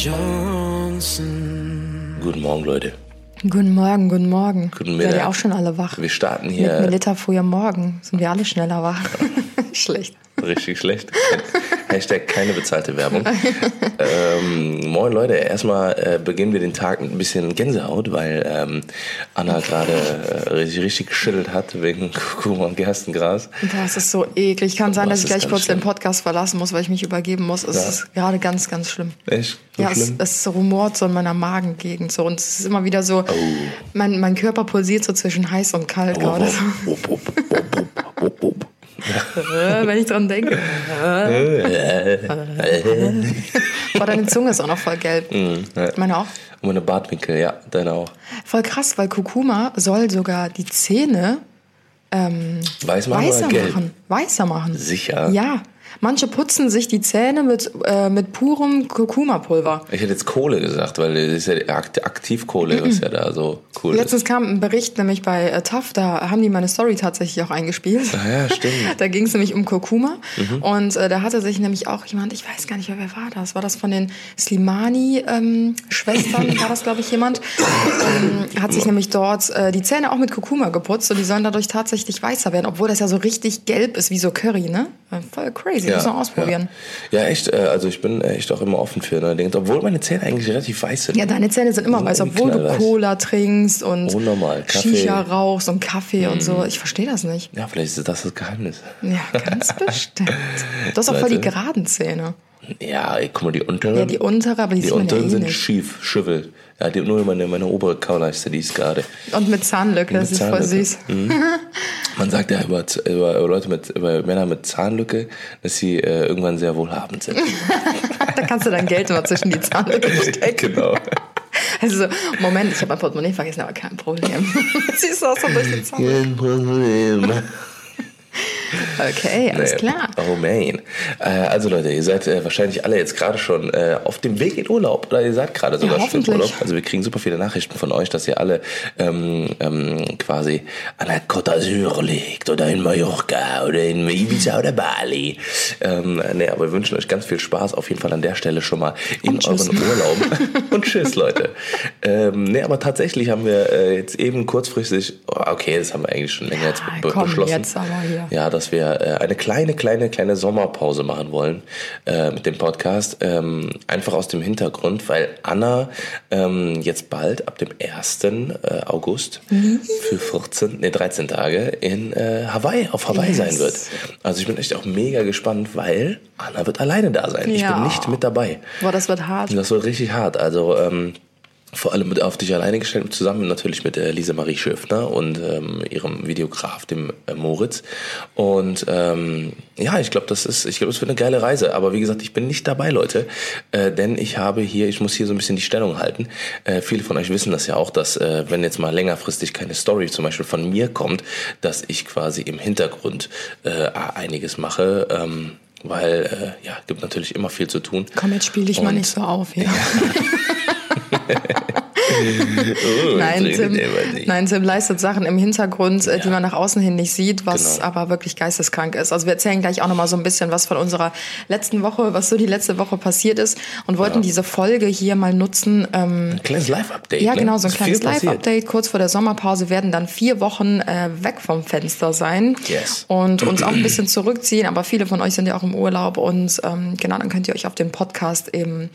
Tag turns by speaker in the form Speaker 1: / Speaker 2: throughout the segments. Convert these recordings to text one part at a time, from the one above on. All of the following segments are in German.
Speaker 1: bei den Johnsons.
Speaker 2: Guten Morgen, Leute.
Speaker 3: Guten Morgen, guten Morgen.
Speaker 2: Guten
Speaker 3: Seid
Speaker 2: Mittag.
Speaker 3: ihr auch schon alle wach?
Speaker 2: Wir starten
Speaker 3: Mit
Speaker 2: hier
Speaker 3: Melita früher Morgen sind wir alle schneller wach. Schlecht.
Speaker 2: richtig schlecht. Hashtag keine bezahlte Werbung. ähm, moin Leute, erstmal äh, beginnen wir den Tag mit ein bisschen Gänsehaut, weil ähm, Anna gerade äh, richtig, richtig geschüttelt hat wegen Kurkuma und Gerstengras.
Speaker 3: Das ist so eklig. Kann sein, dass
Speaker 2: es
Speaker 3: ich gleich kurz
Speaker 2: schlimm.
Speaker 3: den Podcast verlassen muss, weil ich mich übergeben muss. Es
Speaker 2: Ja.
Speaker 3: ist gerade ganz, ganz schlimm.
Speaker 2: Echt? So
Speaker 3: ja, es,
Speaker 2: schlimm?
Speaker 3: es rumort so in meiner Magengegend so und es ist immer wieder so,
Speaker 2: Oh.
Speaker 3: mein, mein Körper pulsiert so zwischen heiß und kalt gerade, so,
Speaker 2: wupp.
Speaker 3: äh, wenn ich dran denke. Boah, deine Zunge ist auch noch voll gelb.
Speaker 2: Mhm, ja.
Speaker 3: Meine auch.
Speaker 2: Und meine Bartwinkel, ja, deine auch.
Speaker 3: Voll krass, weil Kurkuma soll sogar die Zähne
Speaker 2: Weiß man
Speaker 3: weißer machen. Weißer machen.
Speaker 2: Sicher?
Speaker 3: Ja. Manche putzen sich die Zähne mit, äh, mit purem Kurkuma-Pulver.
Speaker 2: Ich hätte jetzt Kohle gesagt, weil das ist ja die Akt- Aktivkohle, was ja da so cool
Speaker 3: Letztens
Speaker 2: ist.
Speaker 3: kam ein Bericht nämlich bei äh, TAF, da haben die meine Story tatsächlich auch eingespielt.
Speaker 2: Ah ja, stimmt. Mhm.
Speaker 3: Da ging es nämlich um Kurkuma und äh, da hatte sich nämlich auch jemand, ich weiß gar nicht wer war das, war das von den Slimani-Schwestern, war das glaube ich jemand, ähm, hat sich nämlich dort äh, die Zähne auch mit Kurkuma geputzt und die sollen dadurch tatsächlich weißer werden, obwohl das ja so richtig gelb ist, wie so Curry, ne? Äh, Voll crazy, muss man ausprobieren.
Speaker 2: Ja, ja echt. Äh, also ich bin echt auch immer offen für neue Dinge. Obwohl meine Zähne eigentlich relativ weiß sind.
Speaker 3: Ja, deine Zähne sind immer weiß, obwohl du. Cola trinkst und
Speaker 2: Unnormal, Kaffee. Mhm.
Speaker 3: Shisha rauchst und Kaffee und so. Ich verstehe das nicht.
Speaker 2: Ja, vielleicht ist das das Geheimnis.
Speaker 3: Ja, ganz bestimmt. Du hast auch voll die geraden Zähne.
Speaker 2: Ja, guck mal, die unteren.
Speaker 3: Ja, die untere, aber die,
Speaker 2: die
Speaker 3: man ja
Speaker 2: unteren
Speaker 3: eh
Speaker 2: sind
Speaker 3: nicht.
Speaker 2: schief, schüffel. Ja, die, nur meine, meine obere Kaulaste, die ist gerade.
Speaker 3: Und mit Zahnlücke, das ist voll süß.
Speaker 2: Man sagt ja über, über, Leute mit, über Männer mit Zahnlücke, dass sie äh, irgendwann sehr wohlhabend sind.
Speaker 3: da kannst du dein Geld immer zwischen die Zahnlücke stecken.
Speaker 2: genau.
Speaker 3: Also so, Moment, ich habe mein Portemonnaie vergessen, aber kein Problem. Siehst du auch so durch die Zahnlücke.
Speaker 2: Kein Problem.
Speaker 3: Okay, alles
Speaker 2: Nee.
Speaker 3: klar.
Speaker 2: Oh man. Äh, also Leute, ihr seid äh, wahrscheinlich alle jetzt gerade schon äh, auf dem Weg in Urlaub oder ihr seid gerade sogar
Speaker 3: Ja,
Speaker 2: schon im
Speaker 3: hoffentlich.
Speaker 2: Urlaub. Also wir kriegen super viele Nachrichten von euch, dass ihr alle ähm, ähm, quasi an der Côte d'Azur liegt oder in Mallorca oder in Ibiza oder Bali. Ähm, nee, aber wir wünschen euch ganz viel Spaß auf jeden Fall an der Stelle schon mal in euren Urlaub. Und tschüss, Leute. Ähm, nee, aber tatsächlich haben wir jetzt eben kurzfristig, oh, okay, das haben wir eigentlich schon länger jetzt be
Speaker 3: komm,
Speaker 2: beschlossen.
Speaker 3: jetzt aber hier.
Speaker 2: Ja, dass wir äh, eine kleine, kleine, kleine Sommerpause machen wollen äh, mit dem Podcast. Ähm, einfach aus dem Hintergrund, weil Anna ähm, jetzt bald ab dem 1. Äh, August
Speaker 3: Mhm.
Speaker 2: für 14, nee, 13 Tage in Hawaii, auf Hawaii
Speaker 3: Yes.
Speaker 2: sein wird. Also ich bin echt auch mega gespannt, weil Anna wird alleine da sein. Ich
Speaker 3: Ja.
Speaker 2: bin nicht mit dabei.
Speaker 3: Boah, das wird hart.
Speaker 2: Das wird richtig hart. Also ähm, vor allem mit auf dich alleine gestellt, zusammen natürlich mit äh, Lisa Marie Schöfner und ähm, ihrem Videograf, dem äh, Moritz. Und ähm, ja, ich glaube, das ist, ich glaube, es wird eine geile Reise. Aber wie gesagt, ich bin nicht dabei, Leute, äh, denn ich habe hier, ich muss hier so ein bisschen die Stellung halten. Äh, viele von euch wissen das ja auch, dass äh, wenn jetzt mal längerfristig keine Story zum Beispiel von mir kommt, dass ich quasi im Hintergrund äh, einiges mache. Ähm, weil äh, ja, gibt natürlich immer viel zu tun.
Speaker 3: Komm, jetzt spiel dich mal
Speaker 2: Und-
Speaker 3: nicht so auf, ja.
Speaker 2: Oh,
Speaker 3: Nein, Tim, nein, Tim leistet Sachen im Hintergrund, äh, die man nach außen hin nicht sieht, was
Speaker 2: Genau.
Speaker 3: aber wirklich geisteskrank ist. Also wir erzählen gleich auch nochmal so ein bisschen was von unserer letzten Woche, was so die letzte Woche passiert ist und wollten diese Folge hier mal nutzen. Ähm,
Speaker 2: Ein kleines Live-Update.
Speaker 3: ja,
Speaker 2: ne?
Speaker 3: genau, so ein kleines. Live-Update. Kurz vor der Sommerpause werden dann vier Wochen äh, weg vom Fenster sein
Speaker 2: Yes.
Speaker 3: und uns auch ein bisschen zurückziehen. Aber viele von euch sind ja auch im Urlaub und ähm, genau, dann könnt ihr euch auf den Podcast im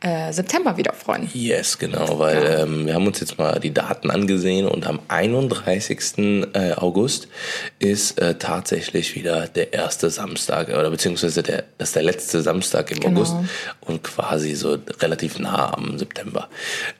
Speaker 3: äh, September wieder freuen.
Speaker 2: Yes, genau, weil ähm, wir haben uns jetzt mal die Daten angesehen und am 31. äh, August ist äh, tatsächlich wieder der erste Samstag oder beziehungsweise der, das ist der letzte Samstag im
Speaker 3: Genau.
Speaker 2: August und quasi so relativ nah am September.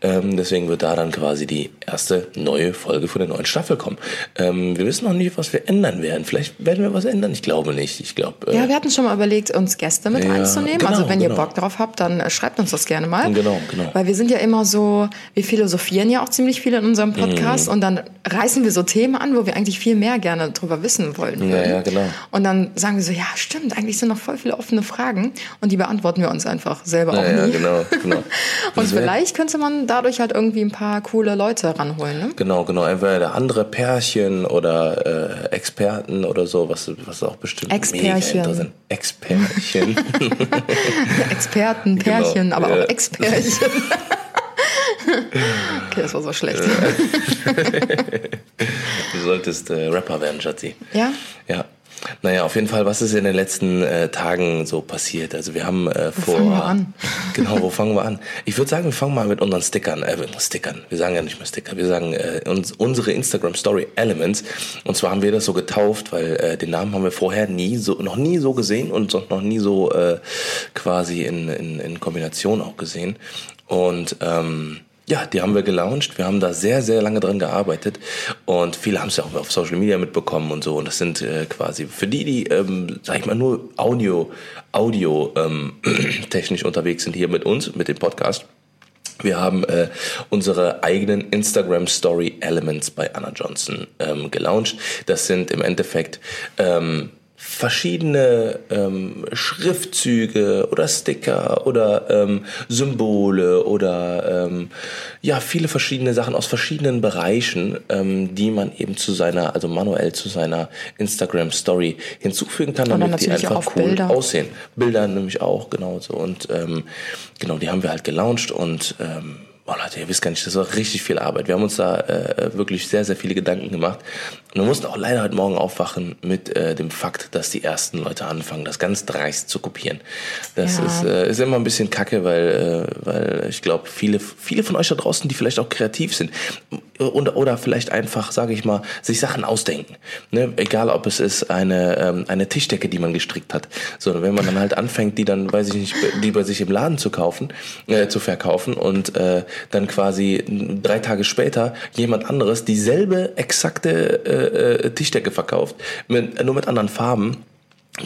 Speaker 2: Ähm, deswegen wird da dann quasi die erste neue Folge von der neuen Staffel kommen. Ähm, wir wissen noch nicht, was wir ändern werden. Vielleicht werden wir was ändern. Ich glaube nicht. Ich glaube. Äh,
Speaker 3: Ja, wir hatten schon mal überlegt, uns Gäste mit
Speaker 2: Ja,
Speaker 3: reinzunehmen.
Speaker 2: genau,
Speaker 3: also wenn ihr
Speaker 2: genau.
Speaker 3: Bock drauf habt, dann äh, schreibt uns das gerne mal.
Speaker 2: Genau, genau.
Speaker 3: Weil wir sind ja immer so, wir philosophieren ja auch ziemlich viel in unserem Podcast
Speaker 2: Mhm.
Speaker 3: und dann reißen wir so Themen an, wo wir eigentlich viel mehr gerne drüber wissen wollen.
Speaker 2: Ja, ja, genau.
Speaker 3: Und dann sagen wir so, ja, stimmt, eigentlich sind noch voll viele offene Fragen und die beantworten wir uns einfach selber
Speaker 2: Ja,
Speaker 3: auch
Speaker 2: ja,
Speaker 3: nie.
Speaker 2: genau, genau.
Speaker 3: Und vielleicht könnte man dadurch halt irgendwie ein paar coole Leute ranholen, ne?
Speaker 2: Genau, genau. Entweder andere Pärchen oder äh, Experten oder so, was, was auch bestimmt
Speaker 3: Ex-Pärchen.
Speaker 2: mega interessant. Ex-Pärchen.
Speaker 3: Experten, Pärchen, aber
Speaker 2: Genau, ja.
Speaker 3: auch Ex-Pärchen. okay, das war so schlecht.
Speaker 2: du solltest äh, Rapper werden, Schatzi.
Speaker 3: Ja?
Speaker 2: Ja. Naja, auf jeden Fall, was ist in den letzten äh, Tagen so passiert? Also wir haben äh, vor...
Speaker 3: fangen wir an?
Speaker 2: Genau, wo fangen wir an? Ich würde sagen, wir fangen mal mit unseren Stickern, äh, Stickern. Wir sagen ja nicht mehr Sticker, wir sagen äh, uns, unsere Instagram Story Elements. Und zwar haben wir das so getauft, weil äh, den Namen haben wir vorher nie so, noch nie so gesehen und noch nie so äh, quasi in, in, in Kombination auch gesehen. Und ähm, ja, die haben wir gelauncht. Wir haben da sehr, sehr lange dran gearbeitet und viele haben es ja auch auf Social Media mitbekommen und so. Und das sind äh, quasi für die, die, ähm, sag ich mal, nur Audio, Audio ähm, technisch unterwegs sind hier mit uns, mit dem Podcast. Wir haben äh, unsere eigenen Instagram Story Elements bei Anna Johnson ähm, gelauncht. Das sind im Endeffekt ähm, verschiedene ähm, Schriftzüge oder Sticker oder ähm, Symbole oder ähm, ja viele verschiedene Sachen aus verschiedenen Bereichen, ähm, die man eben zu seiner, also manuell zu seiner Instagram Story hinzufügen kann, damit die einfach cool
Speaker 3: Bilder.
Speaker 2: aussehen. Bilder nämlich auch genauso und ähm, genau die haben wir halt gelauncht und ähm, Oh Leute, ihr wisst gar nicht, das war richtig viel Arbeit. Wir haben uns da äh, wirklich sehr, sehr viele Gedanken gemacht. Und wir mussten auch leider heute Morgen aufwachen mit äh, dem Fakt, dass die ersten Leute anfangen, das ganz dreist zu kopieren. Das
Speaker 3: Ja.
Speaker 2: ist, äh, ist immer ein bisschen kacke, weil, äh, weil ich glaube, viele, viele von euch da draußen, die vielleicht auch kreativ sind und, oder vielleicht einfach, sage ich mal, sich Sachen ausdenken. Ne? Egal, ob es ist eine, ähm, eine Tischdecke, die man gestrickt hat. So, wenn man dann halt anfängt, die dann, weiß ich nicht, die bei sich im Laden zu kaufen, äh, zu verkaufen und äh, dann quasi drei Tage später jemand anderes dieselbe exakte äh, äh, Tischdecke verkauft, mit, nur mit anderen Farben,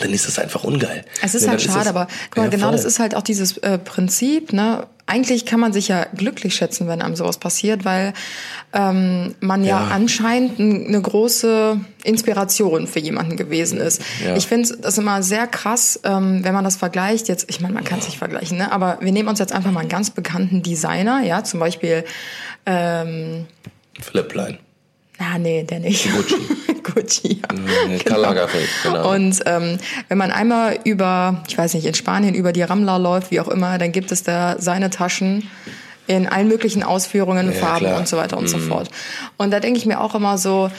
Speaker 2: dann ist das einfach ungeil.
Speaker 3: Es ist
Speaker 2: Ne,
Speaker 3: halt schade,
Speaker 2: das-
Speaker 3: aber mal,
Speaker 2: Ja,
Speaker 3: genau
Speaker 2: voll.
Speaker 3: das ist halt auch dieses äh, Prinzip, ne? Eigentlich kann man sich ja glücklich schätzen, wenn einem sowas passiert, weil ähm, man ja,
Speaker 2: Ja.
Speaker 3: anscheinend eine große Inspiration für jemanden gewesen ist.
Speaker 2: Ja.
Speaker 3: Ich finde das immer sehr krass, ähm, wenn man das vergleicht. Jetzt, ich meine, man kann es nicht vergleichen, ne? aber wir nehmen uns jetzt einfach mal einen ganz bekannten Designer, ja, zum Beispiel ähm,
Speaker 2: Philipp Plein.
Speaker 3: Ah, nee, der nicht.
Speaker 2: Gucci.
Speaker 3: Gucci, ja.
Speaker 2: Mhm, Karl Lagerfeld, genau.
Speaker 3: Und ähm, wenn man einmal über, ich weiß nicht, in Spanien über die Ramla läuft, wie auch immer, dann gibt es da seine Taschen in allen möglichen Ausführungen,
Speaker 2: Ja,
Speaker 3: Farben
Speaker 2: klar. Mhm.
Speaker 3: und so weiter und so fort. Und da denke ich mir auch immer so,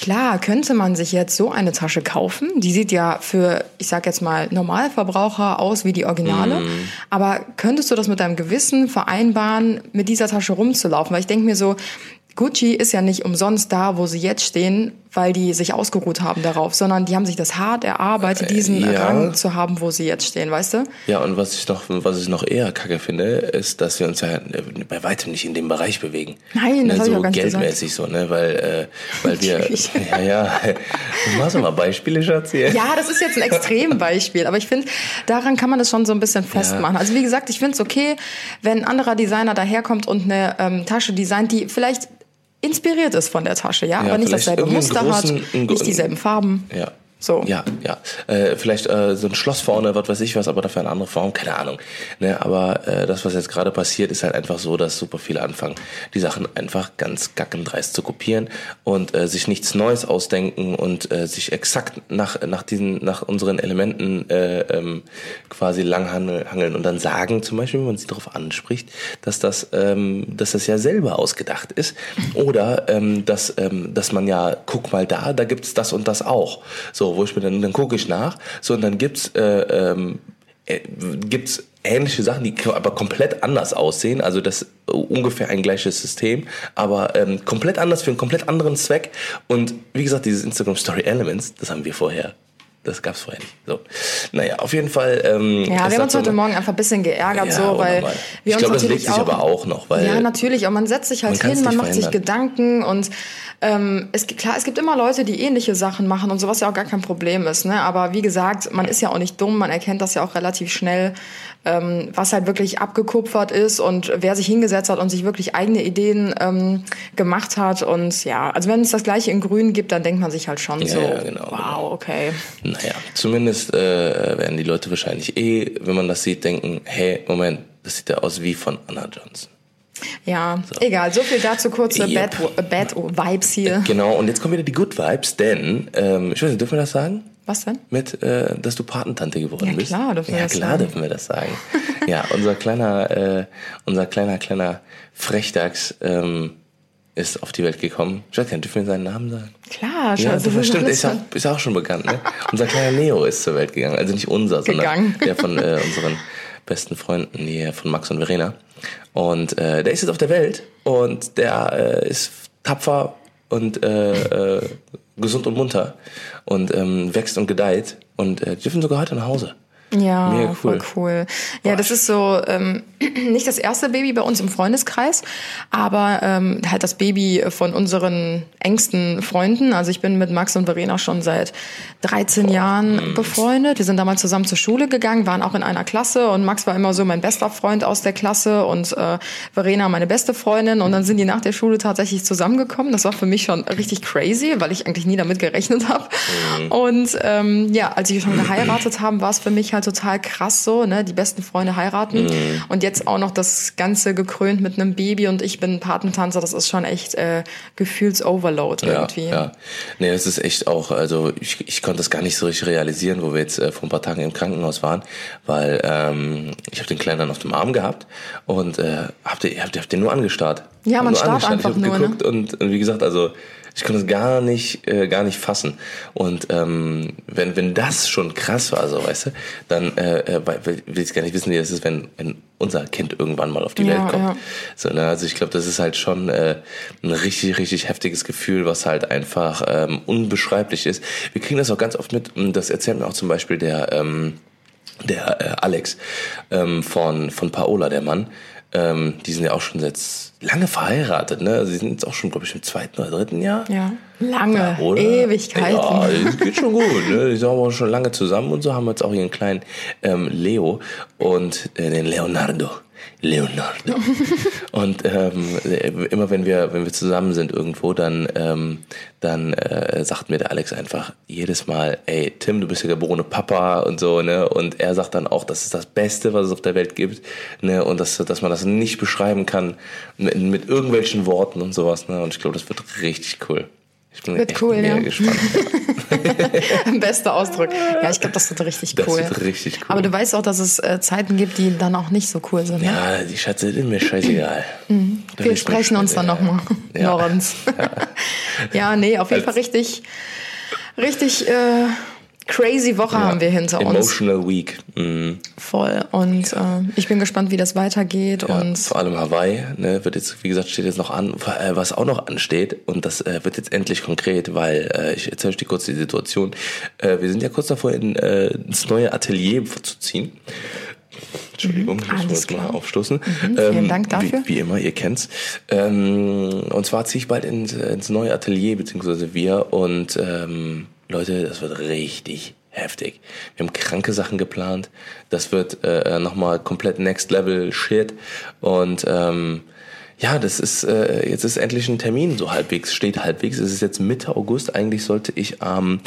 Speaker 3: Klar, könnte man sich jetzt so eine Tasche kaufen. Die sieht ja für, ich sag jetzt mal, Normalverbraucher aus wie die Originale.
Speaker 2: Mhm.
Speaker 3: Aber könntest du das mit deinem Gewissen vereinbaren, mit dieser Tasche rumzulaufen? Weil ich denke mir so, Gucci ist ja nicht umsonst da, wo sie jetzt stehen, weil die sich ausgeruht haben darauf, sondern die haben sich das hart erarbeitet, diesen
Speaker 2: Äh, ja.
Speaker 3: Rang zu haben, wo sie jetzt stehen, weißt du?
Speaker 2: Ja, und was ich noch, was ich noch eher kacke finde, ist, dass wir uns ja äh, bei weitem nicht in dem Bereich bewegen.
Speaker 3: Nein, das
Speaker 2: ne,
Speaker 3: ich
Speaker 2: so
Speaker 3: auch gar nicht gesagt.
Speaker 2: geldmäßig so, ne, weil, äh, weil wir, ja, ja, machst du mal Beispiele, Schatz, hier?
Speaker 3: Ja, das ist jetzt ein Extrembeispiel, aber ich finde, daran kann man das schon so ein bisschen festmachen. Also wie gesagt, ich finde es okay, wenn ein anderer Designer daherkommt und eine ähm, Tasche designt, die vielleicht inspiriert ist von der Tasche, ja, aber nicht dasselbe Muster hat, nicht dieselben Farben.
Speaker 2: Ja.
Speaker 3: So.
Speaker 2: Ja, ja. Äh, vielleicht äh, so ein Schloss vorne, was weiß ich was, aber dafür eine andere Form, keine Ahnung. Ne, aber äh, das, was jetzt gerade passiert, ist halt einfach so, dass super viele anfangen, die Sachen einfach ganz gackendreist zu kopieren und äh, sich nichts Neues ausdenken und äh, sich exakt nach, nach diesen, nach unseren Elementen äh, ähm, quasi langhangeln und dann sagen, zum Beispiel, wenn man sie darauf anspricht, dass das, ähm, dass das ja selber ausgedacht ist. Oder ähm, dass, ähm, dass man ja, guck mal da, da gibt's das und das auch. So, wo ich mir dann, dann gucke ich nach, so und dann gibt's äh, ähm, äh, gibt's ähnliche Sachen, die aber komplett anders aussehen. Also das ist ungefähr ein gleiches System, aber ähm, komplett anders für einen komplett anderen Zweck. Und wie gesagt, dieses Instagram Story Elements, das haben wir vorher Das gab's vorher nicht. So. Naja, auf jeden Fall. Ähm,
Speaker 3: Ja,
Speaker 2: es
Speaker 3: wir haben uns heute Morgen einfach ein bisschen geärgert,
Speaker 2: Ja,
Speaker 3: so, weil wir
Speaker 2: Ich
Speaker 3: uns
Speaker 2: glaube, das legt sich
Speaker 3: auch,
Speaker 2: aber auch noch, weil-
Speaker 3: ja, natürlich, und man setzt sich halt
Speaker 2: Man
Speaker 3: hin, man macht sich. Gedanken und ähm, es klar, es gibt immer Leute, die ähnliche Sachen machen und sowas ja auch gar kein Problem ist, ne? Aber wie gesagt, man ist ja auch nicht dumm, man erkennt das ja auch relativ schnell, ähm, was halt wirklich abgekupfert ist und wer sich hingesetzt hat und sich wirklich eigene Ideen ähm, gemacht hat und ja, also wenn es das gleiche in Grün gibt, dann denkt man sich halt schon
Speaker 2: Ja,
Speaker 3: so,
Speaker 2: ja, genau,
Speaker 3: wow, okay.
Speaker 2: Naja, zumindest äh, werden die Leute wahrscheinlich eh, wenn man das sieht, denken, hey, Moment, das sieht ja aus wie von Anna Johnson.
Speaker 3: Ja, egal, so viel dazu kurze
Speaker 2: Yep.
Speaker 3: Bad, Bad Vibes hier.
Speaker 2: Genau, und jetzt kommen wieder die Good Vibes, denn, ähm, ich weiß nicht, dürfen wir das sagen?
Speaker 3: Was denn?
Speaker 2: Mit, äh, dass du Patentante geworden
Speaker 3: Ja,
Speaker 2: bist?
Speaker 3: klar dürfen wir
Speaker 2: ja,
Speaker 3: das
Speaker 2: klar
Speaker 3: sagen.
Speaker 2: dürfen wir das sagen. ja, unser kleiner, äh, unser kleiner, kleiner Frechdachs ähm, ist auf die Welt gekommen. Nicht, dürfen wir seinen Namen sagen?
Speaker 3: Klar,
Speaker 2: Ja,
Speaker 3: scheiße,
Speaker 2: das stimmt, ist auch, ist auch schon bekannt. Ne? Unser kleiner Leo ist zur Welt gegangen. Also nicht unser, sondern
Speaker 3: Gegangen.
Speaker 2: der von äh, unseren besten Freunden hier, von Max und Verena. Und äh, der ist jetzt auf der Welt und der äh, ist tapfer und äh, äh, gesund und munter und ähm, wächst und gedeiht. Und äh, dürfen sogar heute nach Hause.
Speaker 3: Ja,
Speaker 2: Mega
Speaker 3: voll
Speaker 2: cool.
Speaker 3: cool. Ja, das ist so ähm, nicht das erste Baby bei uns im Freundeskreis, aber ähm, halt das Baby von unseren engsten Freunden. Also ich bin mit Max und Verena schon seit 13 Jahren befreundet. Wir sind damals zusammen zur Schule gegangen, waren auch in einer Klasse und Max war immer so mein bester Freund aus der Klasse und äh, Verena meine beste Freundin und dann sind die nach der Schule tatsächlich zusammengekommen. Das war für mich schon richtig crazy, weil ich eigentlich nie damit gerechnet habe. Und ähm, ja, als wir schon geheiratet haben, war es für mich halt total krass so, ne, die besten Freunde heiraten und jetzt auch noch das Ganze gekrönt mit einem Baby und ich bin Patentanzer. Das ist schon echt äh, Gefühlsoverload irgendwie.
Speaker 2: Ja, ja. Nee, das ist echt auch, also ich, ich konnte das gar nicht so richtig realisieren, wo wir jetzt äh, vor ein paar Tagen im Krankenhaus waren, weil ähm, ich habe den Kleinen dann auf dem Arm gehabt und äh, hab den, hab, hab den nur angestarrt.
Speaker 3: Ja, man starrt einfach
Speaker 2: ich
Speaker 3: nur, ne?
Speaker 2: geguckt und, und wie gesagt, also ich konnte es gar nicht, äh, gar nicht fassen. Und ähm, wenn, wenn das schon krass war, so weißt du, dann äh, äh, will ich gar nicht wissen, wie das ist, wenn, wenn unser Kind irgendwann mal auf die
Speaker 3: Ja,
Speaker 2: Welt kommt.
Speaker 3: ja.
Speaker 2: So, ne? Also ich glaube, das ist halt schon äh, ein richtig, richtig heftiges Gefühl, was halt einfach ähm, unbeschreiblich ist. Wir kriegen das auch ganz oft mit, das erzählt mir auch zum Beispiel der, ähm, der äh, Alex ähm, von, von Paola, der Mann. Ähm, die sind ja auch schon seit lange verheiratet, ne? Also die sind jetzt auch schon, glaube ich, im zweiten oder dritten Jahr.
Speaker 3: Ja, lange,
Speaker 2: Oder?
Speaker 3: Ewigkeiten.
Speaker 2: Ja, es geht schon gut. Ne? Die sind aber schon lange zusammen und so haben wir jetzt auch ihren kleinen ähm, Leo und äh, den Leonardo. Leonardo. und ähm, immer wenn wir wenn wir zusammen sind irgendwo, dann ähm, dann äh, sagt mir der Alex einfach jedes Mal, ey Tim, du bist der geborene Papa und so ne und er sagt dann auch, das ist das Beste, was es auf der Welt gibt ne und dass dass man das nicht beschreiben kann mit, mit irgendwelchen Worten und sowas ne und ich glaube, das wird richtig cool. Ich bin
Speaker 3: Wird cool,
Speaker 2: mega
Speaker 3: ja.
Speaker 2: gespannt.
Speaker 3: Bester Ausdruck. Ja, ich glaube, das wird richtig
Speaker 2: Das
Speaker 3: cool.
Speaker 2: wird richtig cool.
Speaker 3: Aber du weißt auch, dass es äh, Zeiten gibt, die dann auch nicht so cool sind. Ne?
Speaker 2: Ja, die Schatze ist mir scheißegal. Da
Speaker 3: Wir sprechen uns dann nochmal.
Speaker 2: Ja.
Speaker 3: Lorenz. ja, nee, auf jeden Fall richtig, richtig äh, crazy Woche haben wir hinter uns.
Speaker 2: Emotional Week. Mhm.
Speaker 3: Voll. Und äh, ich bin gespannt, wie das weitergeht.
Speaker 2: Ja,
Speaker 3: und
Speaker 2: vor allem Hawaii, ne, wird jetzt, wie gesagt, steht jetzt noch an, äh, was auch noch ansteht, und das äh, wird jetzt endlich konkret, weil äh, ich erzähle euch dir kurz die Situation. Äh, wir sind ja kurz davor, in, äh, ins neue Atelier zu ziehen. Entschuldigung, ich muss jetzt mal
Speaker 3: klar.
Speaker 2: aufstoßen.
Speaker 3: Mhm, vielen Dank dafür.
Speaker 2: Wie, wie immer, ihr kennt's. Ähm, und zwar ziehe ich bald ins, ins neue Atelier, beziehungsweise wir. Und ähm, Leute, das wird richtig heftig. Wir haben kranke Sachen geplant. Das wird äh, nochmal komplett Next Level Shit. Und ähm, ja, das ist äh, jetzt ist endlich ein Termin so halbwegs, steht halbwegs. Es ist jetzt Mitte August. Eigentlich sollte ich am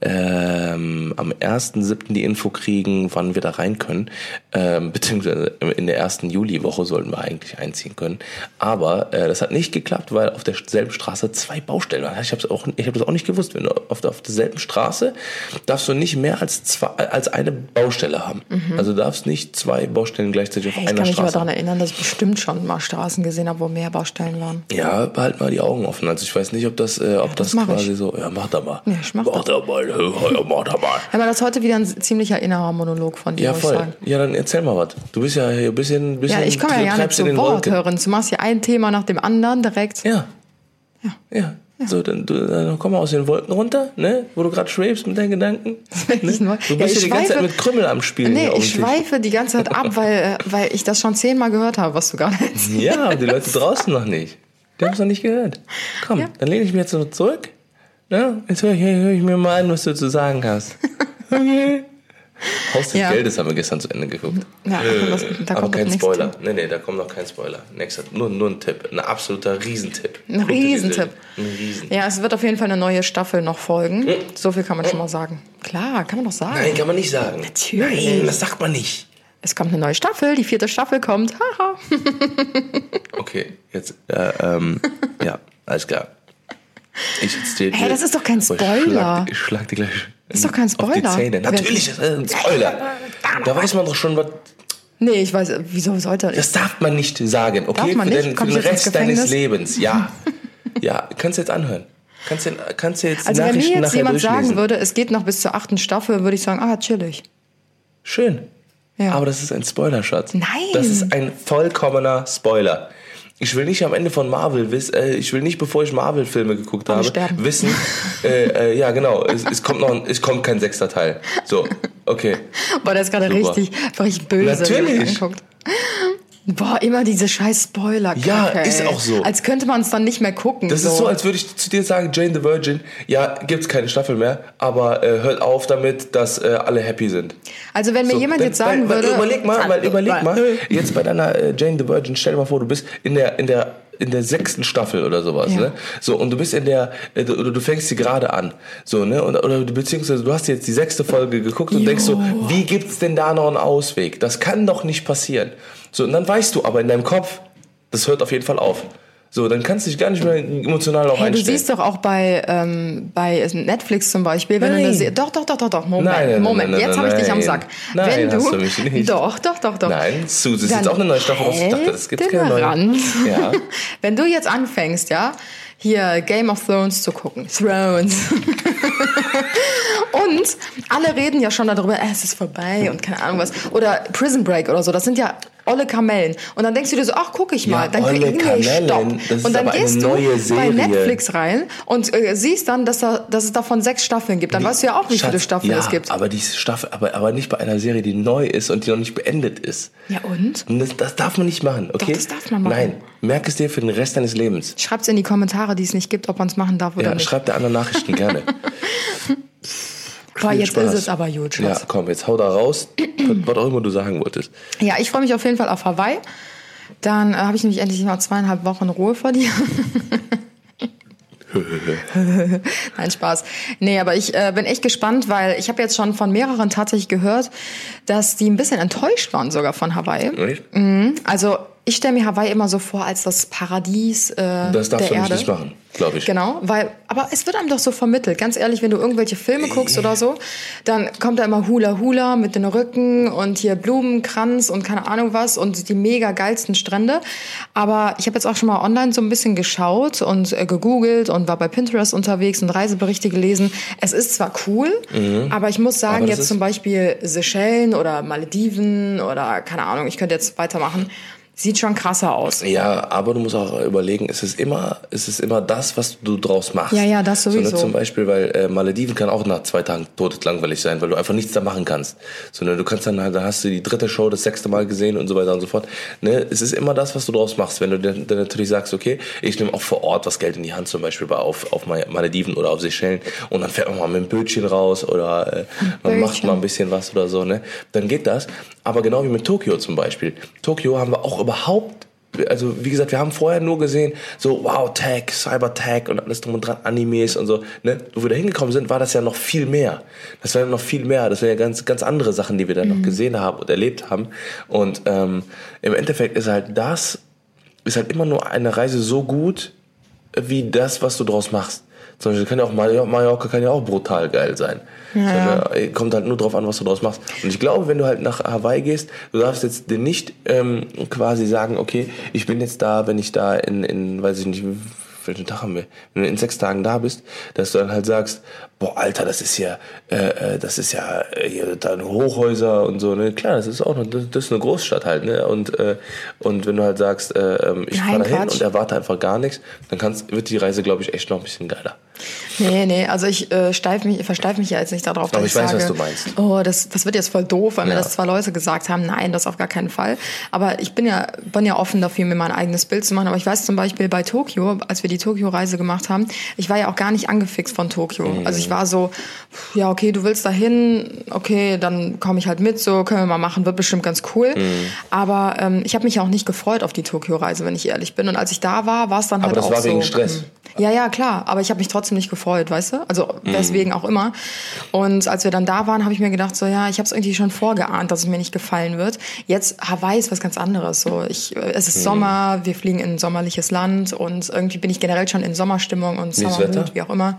Speaker 2: ähm, am 1.7. die Info kriegen, wann wir da rein können. Ähm, beziehungsweise in der ersten Juliwoche sollten wir eigentlich einziehen können. Aber äh, das hat nicht geklappt, weil auf derselben Straße zwei Baustellen waren. Ich habe auch, ich habe das auch nicht gewusst. Wenn du auf, auf derselben Straße darfst du nicht mehr als zwei, als eine Baustelle haben. Also du darfst nicht zwei Baustellen gleichzeitig auf
Speaker 3: Mhm. ich
Speaker 2: einer
Speaker 3: kann mich aber
Speaker 2: Straße.
Speaker 3: daran erinnern, dass ich bestimmt schon mal Straßen gesehen habe, wo mehr Baustellen waren.
Speaker 2: Ja, behalt mal die Augen offen. Also ich weiß nicht, ob das, äh, ob
Speaker 3: das
Speaker 2: das,
Speaker 3: mach
Speaker 2: quasi
Speaker 3: ich.
Speaker 2: so. Ja, mach da mal.
Speaker 3: Ja, ich mach
Speaker 2: mach da mal. Ja, mach da mal.
Speaker 3: Aber das ist heute wieder ein ziemlicher innerer Monolog von dir,
Speaker 2: Ja, voll. Ja, dann erzähl mal was. Du bist ja hier ein bisschen, bisschen
Speaker 3: Ja, ich komme ja gar nicht zu Wort hören. Du machst hier ein Thema nach dem anderen direkt.
Speaker 2: Ja. Ja. So, dann, du, dann komm mal aus den Wolken runter, ne? Wo du gerade schwebst mit deinen Gedanken. Ne? Du bist ja die ganze Zeit mit Krümmel am Spielen.
Speaker 3: Nee,
Speaker 2: hier
Speaker 3: ich schweife die ganze Zeit ab, weil, äh, weil ich das schon zehnmal gehört habe, was du gerade erzählst.
Speaker 2: Ja, aber die Leute draußen noch nicht. Die haben es noch nicht gehört. Komm,
Speaker 3: Ja.
Speaker 2: dann lehne ich mich jetzt so zurück. Ne? Jetzt höre ich, hör ich mir mal an, was du zu sagen hast. Okay. Haus des
Speaker 3: Ja.
Speaker 2: Geldes haben wir gestern zu Ende geguckt.
Speaker 3: Ja, da kommt das- da
Speaker 2: aber kein. Spoiler. Nee, nee, da kommt noch kein Spoiler. Nächster, nur, nur ein Tipp. Ein absoluter Riesentipp.
Speaker 3: Ein
Speaker 2: Guck
Speaker 3: Riesentipp.
Speaker 2: Ein Riesen.
Speaker 3: Ja, es wird auf jeden Fall eine neue Staffel noch folgen. So viel kann man schon mal sagen. Klar, kann man doch sagen.
Speaker 2: Nein, kann man nicht sagen.
Speaker 3: Natürlich.
Speaker 2: Nein, das sagt man nicht.
Speaker 3: Es kommt eine neue Staffel, die vierte Staffel kommt. Haha.
Speaker 2: Okay, jetzt, äh, ähm, ja, alles klar. Ich jetzt dir,
Speaker 3: Hey, das ist doch kein
Speaker 2: Oh, Ich
Speaker 3: Spoiler.
Speaker 2: schlag, ich schlag dir gleich.
Speaker 3: ist doch kein Spoiler.
Speaker 2: Zähne. Natürlich ist das ein Spoiler. Da weiß man doch schon, was.
Speaker 3: Nee, ich weiß, wieso sollte ich?
Speaker 2: Das darf man nicht sagen, okay?
Speaker 3: Darf man
Speaker 2: für
Speaker 3: nicht?
Speaker 2: den, für den Rest deines? Lebens. Ja. Ja, kannst du jetzt anhören. Kannst du, kannst du jetzt
Speaker 3: Also wenn mir jetzt jemand sagen würde, es geht noch bis zur achten Staffel, würde ich sagen, ah, chillig.
Speaker 2: Schön.
Speaker 3: Ja.
Speaker 2: Aber das ist ein Spoiler, Schatz.
Speaker 3: Nein.
Speaker 2: Das ist ein vollkommener Spoiler. Ich will nicht am Ende von Marvel wissen, äh, ich will nicht, bevor ich Marvel-Filme geguckt habe,
Speaker 3: sterben.
Speaker 2: wissen, äh, äh, ja genau, es, es kommt noch, ein, es kommt kein sechster Teil. So, okay.
Speaker 3: Boah, der ist gerade richtig, richtig böse, wenn
Speaker 2: Natürlich.
Speaker 3: Boah, immer diese scheiß spoiler
Speaker 2: Ja, ist auch so.
Speaker 3: Als könnte man es dann nicht mehr gucken.
Speaker 2: Das ist so, als würde ich zu dir sagen, Jane the Virgin, ja, gibt's keine Staffel mehr, aber äh, hört auf damit, dass äh, alle happy sind.
Speaker 3: also wenn mir
Speaker 2: So,
Speaker 3: jemand
Speaker 2: wenn-
Speaker 3: jetzt sagen
Speaker 2: weil,
Speaker 3: würde...
Speaker 2: Weil, überleg mal, weil, überleg mal, jetzt bei deiner äh, Jane the Virgin, stell dir mal vor, du bist in der, in der, in der sechsten Staffel oder sowas,
Speaker 3: Ja.
Speaker 2: ne? So, und du bist in der, äh, du, du fängst sie gerade an, so, ne? Und, oder du- beziehungsweise du hast jetzt die sechste Folge geguckt und
Speaker 3: Jo.
Speaker 2: denkst so, wie gibt's denn da noch einen Ausweg? Das kann doch nicht passieren. So, und dann weißt du aber in deinem Kopf, das hört auf jeden Fall auf. So, dann kannst du dich gar nicht mehr emotional auch
Speaker 3: Hey, du
Speaker 2: einstellen.
Speaker 3: siehst doch auch bei, ähm, bei Netflix zum Beispiel, wenn du
Speaker 2: Nein.
Speaker 3: eine Se doch, doch, doch, doch, doch, Moment,
Speaker 2: Nein, nein,
Speaker 3: Moment, jetzt habe ich dich am. Sack.
Speaker 2: Nein,
Speaker 3: wenn du,
Speaker 2: hast du mich nicht.
Speaker 3: Doch, doch, doch, doch.
Speaker 2: Nein, Suze ist jetzt auch eine neue Staffel raus. Ich dachte, das gibt's keine neue. Ja.
Speaker 3: Wenn du jetzt anfängst, ja, hier Game of Thrones zu gucken, Thrones. und alle reden ja schon darüber, äh, es ist vorbei und keine Ahnung was. Oder Prison Break oder so, das sind ja olle Kamellen. Und dann denkst du dir so, ach, guck ich mal.
Speaker 2: Ja,
Speaker 3: dann
Speaker 2: olle
Speaker 3: nee, stopp.
Speaker 2: das ist
Speaker 3: und dann gehst du bei. Netflix rein und äh, siehst dann, dass, da, dass es davon sechs Staffeln gibt. Dann weißt du ja auch, wie viele
Speaker 2: Schatz,
Speaker 3: Staffeln
Speaker 2: ja,
Speaker 3: es gibt.
Speaker 2: aber die Staffel, aber, aber nicht bei einer Serie, die neu ist und die noch nicht beendet ist.
Speaker 3: Ja, und?
Speaker 2: Und das, das darf man nicht machen, okay?
Speaker 3: das darf man machen.
Speaker 2: Nein, merk es dir für den Rest deines Lebens.
Speaker 3: Schreibt's in die Kommentare, die es nicht gibt, ob man es machen darf oder
Speaker 2: Ja,
Speaker 3: nicht.
Speaker 2: schreib dir andere Nachrichten gerne.
Speaker 3: Boah, jetzt
Speaker 2: Spaß.
Speaker 3: ist es aber gut,
Speaker 2: Ja,
Speaker 3: Schatz.
Speaker 2: komm, jetzt hau da raus, was auch immer du sagen wolltest.
Speaker 3: Ja, ich freue mich auf jeden Fall auf Hawaii. Dann äh, habe ich nämlich endlich mal zweieinhalb Wochen Ruhe vor dir. Nein, Spaß. Nee, aber ich äh, bin echt gespannt, weil ich habe jetzt schon von mehreren tatsächlich gehört, dass die ein bisschen enttäuscht waren sogar von Hawaii.
Speaker 2: Nicht?
Speaker 3: Also ich stelle mir Hawaii immer so vor als das Paradies äh,
Speaker 2: Das darfst
Speaker 3: der
Speaker 2: du nämlich
Speaker 3: Erde.
Speaker 2: nicht machen, glaube ich.
Speaker 3: Genau, weil, aber es wird einem doch so vermittelt. Ganz ehrlich, wenn du irgendwelche Filme guckst oder so, dann kommt da immer Hula Hula mit den Rücken und hier Blumenkranz und keine Ahnung was und die mega geilsten Strände. Aber ich habe jetzt auch schon mal online so ein bisschen geschaut und äh, gegoogelt und war bei Pinterest unterwegs und Reiseberichte gelesen. Es ist zwar cool, aber ich muss sagen,
Speaker 2: Mhm.
Speaker 3: Jetzt zum Beispiel Seychellen oder Malediven oder keine Ahnung, ich könnte jetzt weitermachen, sieht schon krasser aus.
Speaker 2: Ja, aber du musst auch überlegen, es ist immer, es ist immer das, was du draus machst.
Speaker 3: Ja, ja, das
Speaker 2: So, ne,
Speaker 3: sowieso.
Speaker 2: zum Beispiel, weil äh, Malediven kann auch nach zwei Tagen todeslangweilig sein, weil du einfach nichts da machen kannst. Sondern du kannst dann halt, da hast du die dritte Show das sechste Mal gesehen und so weiter und so fort. Ne? Es ist immer das, was du draus machst. Wenn du dann, dann natürlich sagst, okay, ich nehme auch vor Ort was Geld in die Hand, zum Beispiel bei auf, auf Ma- Malediven oder auf Seychellen und dann fährt man mal mit einem Bötchen raus oder äh, man macht mal ein bisschen was oder so, ne? Dann geht das. Aber genau wie mit Tokio zum Beispiel. Tokio haben wir auch überhaupt also wie gesagt, wir haben vorher nur gesehen, so wow, Tech, Cyber-Tech und alles drum und dran, Animes und so. Ne? Wo wir da hingekommen sind, war das ja noch viel mehr. Das war ja noch viel mehr. Das waren ja ganz, ganz andere Sachen, die wir dann noch gesehen haben und erlebt haben. Und ähm, im Endeffekt ist halt das, ist halt immer nur eine Reise so gut, wie das, was du draus machst. Zum Beispiel kann ja auch Mallorca, kann ja auch brutal geil sein. So, ne? Kommt halt nur drauf an, was du draus machst. Und ich glaube, wenn du halt nach Hawaii gehst, du darfst jetzt dir nicht ähm, quasi sagen, okay, ich bin jetzt da, wenn ich da in, in weiß ich nicht, welchen Tag haben wir? Wenn du in sechs Tagen da bist, dass du dann halt sagst, boah, Alter, das ist ja, äh, äh, das ist ja äh, hier dann Hochhäuser und so, ne? Klar, das ist auch eine, das ist eine Großstadt halt, ne? Und, äh, und wenn du halt sagst, äh, ähm, ich fahre dahin und erwarte einfach gar nichts, dann kannst, wird die Reise, glaube ich, echt noch ein bisschen geiler.
Speaker 3: Nee, nee, also ich äh, steif mich, versteif mich ja jetzt nicht darauf, dass
Speaker 2: Aber
Speaker 3: ich,
Speaker 2: ich weiß,
Speaker 3: sage,
Speaker 2: was du meinst.
Speaker 3: oh, das, das wird jetzt voll doof, weil mir
Speaker 2: Ja.
Speaker 3: das zwei Leute gesagt haben. Nein, das auf gar keinen Fall. Aber ich bin ja, bin ja offen dafür, mir mein eigenes Bild zu machen. Aber ich weiß zum Beispiel bei Tokio, als wir die Tokio-Reise gemacht haben, ich war ja auch gar nicht angefixt von Tokio.
Speaker 2: Mhm.
Speaker 3: Also ich war so, ja, okay, du willst dahin, okay, dann komme ich halt mit, so können wir mal machen, wird bestimmt ganz cool.
Speaker 2: Mhm.
Speaker 3: Aber ähm, ich habe mich ja auch nicht gefreut auf die Tokio-Reise, wenn ich ehrlich bin. Und als ich da war, war es dann halt
Speaker 2: das
Speaker 3: auch
Speaker 2: war
Speaker 3: so.
Speaker 2: wegen Stress.
Speaker 3: hm. Ja, ja, klar. Aber ich habe mich trotzdem nicht gefreut, weißt du? Also weswegen auch immer. Und als wir dann da waren, habe ich mir gedacht, so ja, ich habe es irgendwie schon vorgeahnt, dass es mir nicht gefallen wird. Jetzt Hawaii ist was ganz anderes. So, ich, äh, es ist Sommer, wir fliegen in ein sommerliches Land und irgendwie bin ich generell schon in Sommerstimmung und
Speaker 2: Wetter?
Speaker 3: wie auch immer.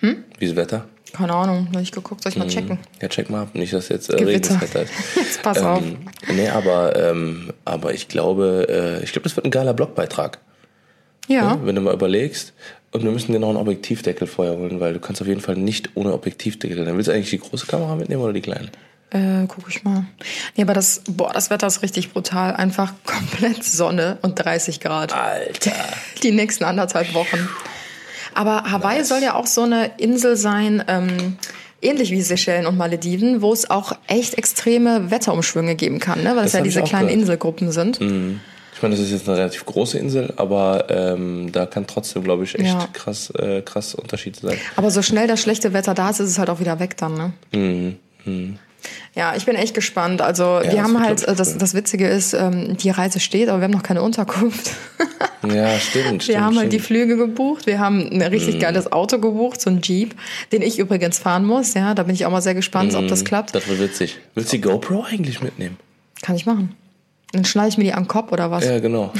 Speaker 2: Wie ist das Wetter?
Speaker 3: Keine Ahnung, noch nicht geguckt, soll ich mal checken?
Speaker 2: Ja, check mal ab, nicht, dass jetzt äh. Regenswetter ist.
Speaker 3: Jetzt pass auf.
Speaker 2: Ähm, nee, aber, ähm, aber ich glaube, äh, ich glaube, das wird ein geiler Blogbeitrag.
Speaker 3: Ja.
Speaker 2: Wenn du mal überlegst. Und wir müssen dir noch einen Objektivdeckel vorher holen, weil du kannst auf jeden Fall nicht ohne Objektivdeckel. Dann willst du eigentlich die große Kamera mitnehmen oder die kleine?
Speaker 3: Äh, guck ich mal. Nee, aber das, boah, das Wetter ist richtig brutal. Einfach komplett Sonne und 30 Grad.
Speaker 2: Alter.
Speaker 3: Die nächsten anderthalb Wochen. Aber Hawaii soll ja auch so eine Insel sein, ähm, ähnlich wie Seychellen und Malediven, wo es auch echt extreme Wetterumschwünge geben kann, ne? weil
Speaker 2: Das
Speaker 3: es ja diese kleinen
Speaker 2: gehört.
Speaker 3: Inselgruppen sind.
Speaker 2: Ich meine, das ist jetzt eine relativ große Insel, aber ähm, da kann trotzdem, glaube ich, echt
Speaker 3: Ja.
Speaker 2: krass, äh, krass Unterschied sein.
Speaker 3: Aber so schnell das schlechte Wetter da ist, ist es halt auch wieder weg dann. Ne?
Speaker 2: Mhm.
Speaker 3: Ja, ich bin echt gespannt. Also
Speaker 2: das
Speaker 3: wir haben halt, äh, das, das Witzige ist, ähm, die Reise steht, aber wir haben noch keine Unterkunft.
Speaker 2: Ja, stimmt.
Speaker 3: Wir
Speaker 2: stimmt,
Speaker 3: haben halt die
Speaker 2: stimmt.
Speaker 3: Flüge gebucht, wir haben ein richtig geiles Auto gebucht, so ein Jeep, den ich übrigens fahren muss. Ja, da bin ich auch mal sehr gespannt, ob das klappt.
Speaker 2: Das wird witzig. Willst du die GoPro eigentlich mitnehmen?
Speaker 3: Kann ich machen. Dann schneide ich mir die am Kopf oder was?
Speaker 2: Ja, genau.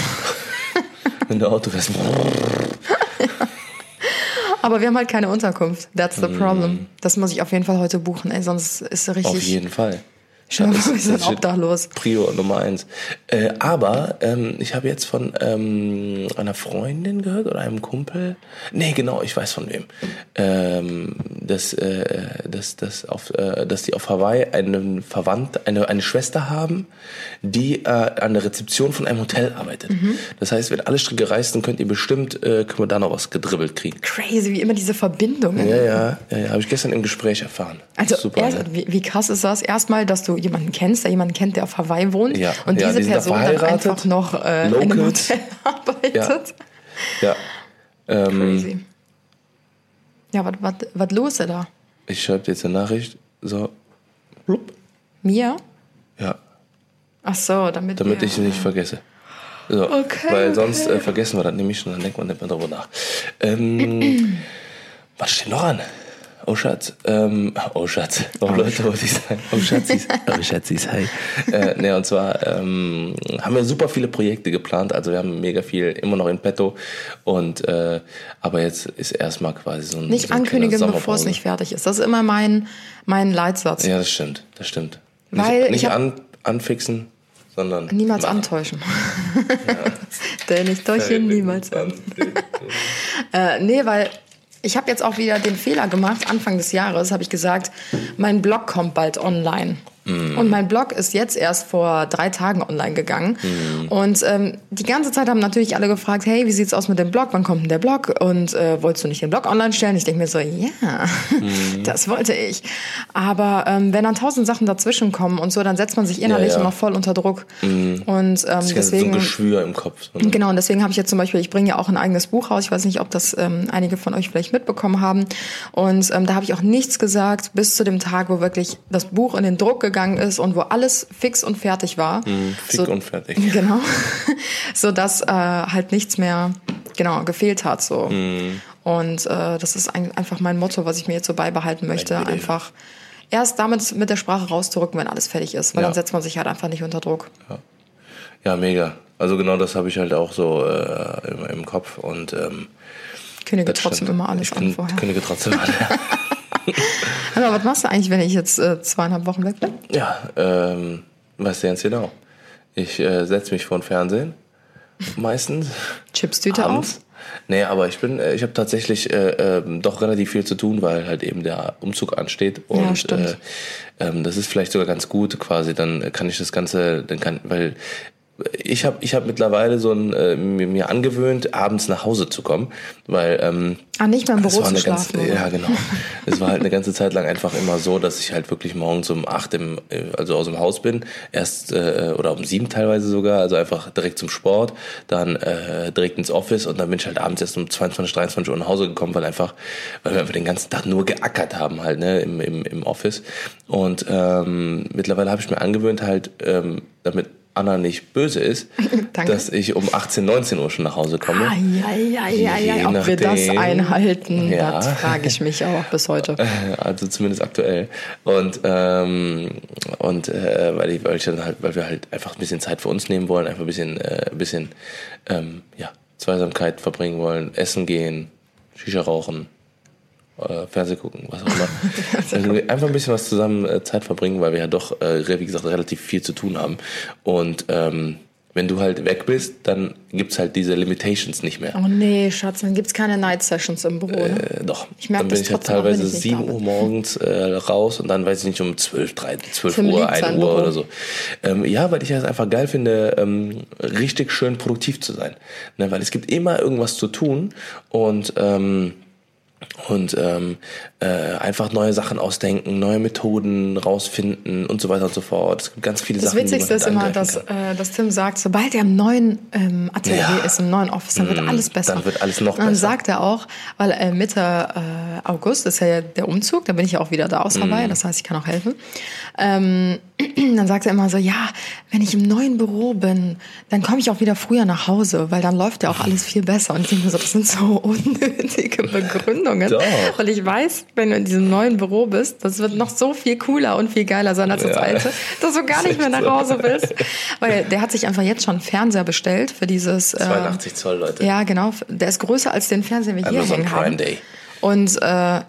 Speaker 2: Wenn du Auto fährst.
Speaker 3: Aber wir haben halt keine Unterkunft. That's the problem. Das muss ich auf jeden Fall heute buchen, ey, sonst ist es richtig.
Speaker 2: Auf jeden Fall.
Speaker 3: Vor, wir
Speaker 2: ist- steht
Speaker 3: obdachlos.
Speaker 2: Prio Nummer eins. Äh, aber ähm, ich habe jetzt von ähm, einer Freundin gehört oder einem Kumpel. Nee, genau, ich weiß von wem. Ähm, dass, äh, dass, dass, auf, äh, dass die auf Hawaii einen Verwandt, eine, eine Schwester haben, die äh, an der Rezeption von einem Hotel arbeitet.
Speaker 3: Mhm.
Speaker 2: Das heißt, wenn alle Stricke reißen, könnt ihr bestimmt, äh, können wir da noch was gedribbelt kriegen.
Speaker 3: Crazy, wie immer diese Verbindungen.
Speaker 2: Ja, ja, ja, ja habe ich gestern im Gespräch erfahren.
Speaker 3: Also
Speaker 2: Super.
Speaker 3: erst,
Speaker 2: ne?
Speaker 3: wie, wie krass ist das? Erstmal, dass du jemanden kennst, der jemanden kennt, der auf Hawaii wohnt
Speaker 2: Ja.
Speaker 3: und
Speaker 2: Ja,
Speaker 3: diese
Speaker 2: die
Speaker 3: Person dann einfach noch äh, in einem. Hotel arbeitet.
Speaker 2: Ja. Ähm,
Speaker 3: Crazy. Ja, was los ist da?
Speaker 2: Ich schreibe dir jetzt eine Nachricht. So. Blub.
Speaker 3: Mir?
Speaker 2: Ja,
Speaker 3: Ach so, damit,
Speaker 2: damit
Speaker 3: wir,
Speaker 2: ich sie nicht vergesse. So,
Speaker 3: Okay,
Speaker 2: weil sonst
Speaker 3: okay.
Speaker 2: äh, vergessen wir das nämlich schon, dann denkt man nicht mehr darüber nach. Ähm, was steht noch an? Oh Schatz, ähm, oh Schatz, oh, Leute, wollte ich sagen. Oh Schatzis, oh Schatzis, hi. Äh, ne, und zwar ähm, haben wir super viele Projekte geplant, also wir haben mega viel immer noch in petto und äh, aber jetzt ist erstmal quasi so ein
Speaker 3: Nicht
Speaker 2: so kleine
Speaker 3: ankündigen, bevor es nicht fertig ist. Das ist immer mein, mein Leitsatz.
Speaker 2: Ja, das stimmt, das stimmt.
Speaker 3: Weil
Speaker 2: nicht
Speaker 3: ich
Speaker 2: nicht an, anfixen, sondern
Speaker 3: Niemals
Speaker 2: machen.
Speaker 3: antäuschen. Denn ich täusche niemals an. Äh, nee, weil ich habe jetzt auch wieder den Fehler gemacht. Anfang des Jahres habe ich gesagt, mein Blog kommt bald online. Und mein Blog ist jetzt erst vor drei Tagen online gegangen. Und ähm, die ganze Zeit haben natürlich alle gefragt, hey, wie sieht's aus mit dem Blog? Wann kommt denn der Blog? Und äh, wolltest du nicht den Blog online stellen? Ich denke mir so, ja, das wollte ich. Aber ähm, wenn dann tausend Sachen dazwischen kommen und so, dann setzt man sich innerlich
Speaker 2: Ja, ja.
Speaker 3: immer voll unter Druck. Und ähm,
Speaker 2: Ich hatte so ein
Speaker 3: deswegen
Speaker 2: Geschwür im Kopf. So, ne?
Speaker 3: Genau, und deswegen habe ich jetzt zum Beispiel, ich bringe ja auch ein eigenes Buch raus. Ich weiß nicht, ob das ähm, einige von euch vielleicht mitbekommen haben. Und ähm, da habe ich auch nichts gesagt bis zu dem Tag, wo wirklich das Buch in den Druck gegangen ist und wo alles fix und fertig war.
Speaker 2: Mhm, Fick
Speaker 3: so,
Speaker 2: und fertig.
Speaker 3: Genau. so dass äh, halt nichts mehr genau gefehlt hat. So.
Speaker 2: Mhm.
Speaker 3: Und äh, das ist ein, einfach mein Motto, was ich mir jetzt so beibehalten möchte.
Speaker 2: Idee.
Speaker 3: Einfach erst damit mit der Sprache rauszurücken, wenn alles fertig ist. Weil
Speaker 2: Ja.
Speaker 3: dann setzt man sich halt einfach nicht unter Druck.
Speaker 2: Ja, mega. Also genau das habe ich halt auch so äh, im, im Kopf und ähm,
Speaker 3: Kündige trotzdem immer alles
Speaker 2: ich
Speaker 3: an vorher.
Speaker 2: kündige trotzdem an.
Speaker 3: Aber was machst du eigentlich, wenn ich jetzt äh, zweieinhalb Wochen weg bin?
Speaker 2: ja, ähm, weißt du ganz genau. Ich äh, setze mich vor den Fernsehen, meistens.
Speaker 3: Chipstüte auf?
Speaker 2: Nee, aber ich bin, äh, ich habe tatsächlich äh, ähm, doch relativ viel zu tun, weil halt eben der Umzug ansteht. Und
Speaker 3: Ja, stimmt.
Speaker 2: Äh, ähm, das ist vielleicht sogar ganz gut quasi. Dann kann ich das Ganze, dann kann, weil ich habe ich hab mittlerweile so ein, äh, mir, mir angewöhnt, abends nach Hause zu kommen, weil ähm,
Speaker 3: Ah, nicht mehr im
Speaker 2: es
Speaker 3: Büro zu schlafen.
Speaker 2: ganze, ja genau. es war halt eine ganze Zeit lang einfach immer so, dass ich halt wirklich morgens um acht im, äh, also aus dem Haus bin, erst äh, oder um sieben teilweise sogar, also einfach direkt zum Sport, dann äh, direkt ins Office und dann bin ich halt abends erst um 22, 23 Uhr nach Hause gekommen, weil einfach, weil wir einfach den ganzen Tag nur geackert haben halt ne im im, im Office und ähm, mittlerweile habe ich mir angewöhnt halt, ähm, damit Anna nicht böse ist, dass ich um 18, 19 Uhr schon nach Hause komme.
Speaker 3: Ah, ja, ja, ja,
Speaker 2: Je
Speaker 3: ja. Ob wir das
Speaker 2: nachdem.
Speaker 3: einhalten,
Speaker 2: Ja.
Speaker 3: das frage ich mich auch bis heute.
Speaker 2: Also zumindest aktuell. Und ähm, und äh, weil ich, weil ich dann halt, weil wir halt einfach ein bisschen Zeit für uns nehmen wollen, einfach ein bisschen, äh, ein bisschen ähm, ja, Zweisamkeit verbringen wollen, essen gehen, Shisha rauchen, Fernseh gucken, was auch immer. also einfach ein bisschen was zusammen äh, Zeit verbringen, weil wir ja doch, äh, wie gesagt, relativ viel zu tun haben. Und ähm, wenn du halt weg bist, dann gibt's halt diese Limitations nicht mehr.
Speaker 3: Oh nee, Schatz, dann gibt's keine Night Sessions im Büro, ne?
Speaker 2: Äh, doch.
Speaker 3: Ich merk
Speaker 2: dann
Speaker 3: das
Speaker 2: bin ich halt teilweise
Speaker 3: ich nicht da
Speaker 2: 7 Uhr morgens äh, raus und dann weiß ich nicht um 12, 13, 12
Speaker 3: Tim
Speaker 2: Uhr,
Speaker 3: liebt's
Speaker 2: 1
Speaker 3: ein
Speaker 2: Uhr
Speaker 3: Büro.
Speaker 2: oder so. Ähm, ja, weil ich es einfach geil finde, ähm, richtig schön produktiv zu sein. Ne, weil es gibt immer irgendwas zu tun und ähm, und ähm, äh, einfach neue Sachen ausdenken, neue Methoden rausfinden und so weiter und so fort. Es gibt ganz viele
Speaker 3: Das
Speaker 2: Sachen,
Speaker 3: Witzigste
Speaker 2: die
Speaker 3: ist immer,
Speaker 2: halt
Speaker 3: dass, äh, dass Tim sagt, sobald er im neuen ähm, Atelier
Speaker 2: Ja.
Speaker 3: ist, im neuen Office, dann wird alles besser.
Speaker 2: dann wird alles noch
Speaker 3: dann
Speaker 2: besser.
Speaker 3: sagt er auch, weil äh, Mitte äh, August ist ja der Umzug, da bin ich ja auch wieder da aus
Speaker 2: Mhm.
Speaker 3: Hawaii, das heißt, ich kann auch helfen. Ähm, dann sagt er immer so, ja, wenn ich im neuen Büro bin, dann komme ich auch wieder früher nach Hause, weil dann läuft ja auch alles viel besser. Und ich denke mir so, das sind so unnötige Begründungen.
Speaker 2: Doch.
Speaker 3: Und ich weiß, wenn du in diesem neuen Büro bist, das wird noch so viel cooler und viel geiler sein als das
Speaker 2: Ja.
Speaker 3: alte, dass du gar nicht mehr nach. Hause willst. Weil der hat sich einfach jetzt schon einen Fernseher bestellt für dieses. äh,
Speaker 2: 82 Zoll, Leute.
Speaker 3: Ja, genau. Der ist größer als den Fernseher, den wir hier
Speaker 2: Amazon
Speaker 3: hängen
Speaker 2: Prime
Speaker 3: haben.
Speaker 2: Day.
Speaker 3: Und äh,